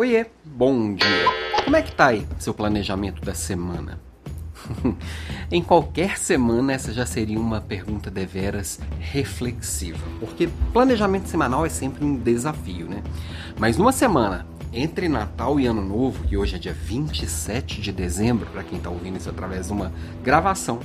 Oiê, bom dia. Como é que tá aí seu planejamento da semana? em qualquer semana essa já seria uma pergunta deveras reflexiva, porque planejamento semanal é sempre um desafio, né? Mas numa semana entre Natal e Ano Novo, que hoje é dia 27 de dezembro, para quem está ouvindo isso através de uma gravação,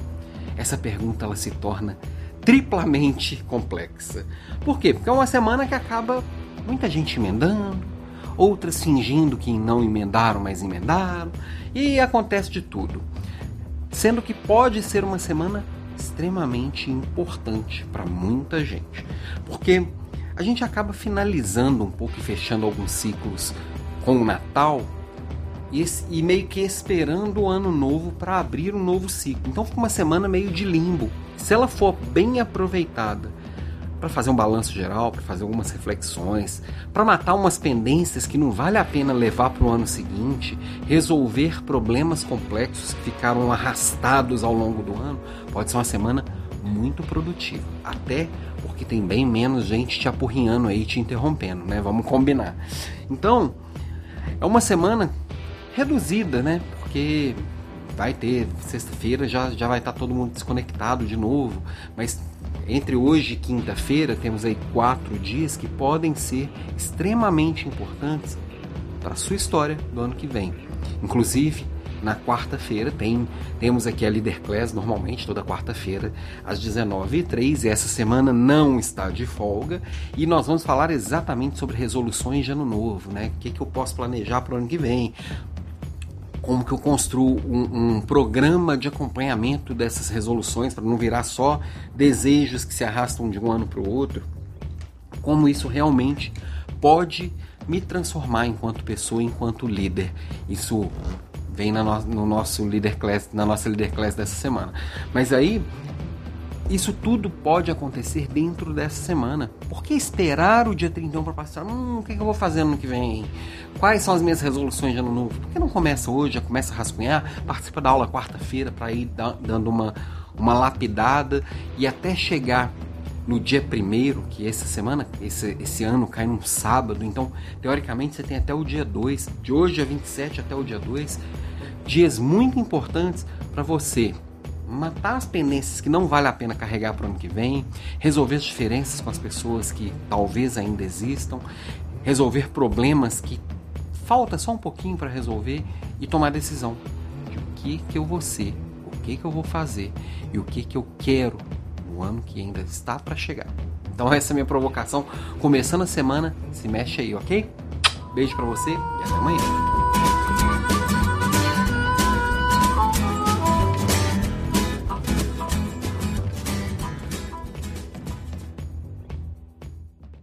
essa pergunta ela se torna triplamente complexa. Por quê? Porque é uma semana que acaba muita gente emendando, outras fingindo que não emendaram, mas emendaram, e acontece de tudo. Sendo que pode ser uma semana extremamente importante para muita gente, porque a gente acaba finalizando um pouco e fechando alguns ciclos com o Natal e, e meio que esperando o ano novo para abrir um novo ciclo. Então fica uma semana meio de limbo. Se ela for bem aproveitada para fazer um balanço geral, para fazer algumas reflexões, para matar umas pendências que não vale a pena levar para o ano seguinte, resolver problemas complexos que ficaram arrastados ao longo do ano, pode ser uma semana muito produtiva. Até porque tem bem menos gente te apurrinhando aí, te interrompendo, né? Vamos combinar. Então, é uma semana reduzida, né? Porque vai ter sexta-feira já, já vai estar todo mundo desconectado de novo, mas entre hoje e quinta-feira, temos aí quatro dias que podem ser extremamente importantes para a sua história do ano que vem. Inclusive, na quarta-feira tem temos aqui a Leader Class normalmente toda quarta-feira às 19h03 e essa semana não está de folga e nós vamos falar exatamente sobre resoluções de ano novo, né? O que, que eu posso planejar para o ano que vem, como que eu construo um, um programa de acompanhamento dessas resoluções para não virar só desejos que se arrastam de um ano para o outro, como isso realmente pode me transformar enquanto pessoa, enquanto líder. Isso vem no, no nosso líder class, na nossa líder class dessa semana. Mas aí isso tudo pode acontecer dentro dessa semana. Por que esperar o dia 31 para passar? Hum, o que, eu vou fazer no ano que vem? Quais são as minhas resoluções de ano novo? Por que não começa hoje, já começa a rascunhar? Participa da aula quarta-feira para ir dando uma, uma lapidada e até chegar no dia primeiro, que essa semana, esse, esse ano cai num sábado, então teoricamente você tem até o dia 2, de hoje a 27 até o dia 2, dias muito importantes para você matar as pendências que não vale a pena carregar para o ano que vem, resolver as diferenças com as pessoas que talvez ainda existam, resolver problemas que falta só um pouquinho para resolver e tomar decisão de o que que eu vou ser, o que que eu vou fazer e o que que eu quero no ano que ainda está para chegar. Então essa é a minha provocação. Começando a semana, se mexe aí, ok? Beijo para você e até amanhã.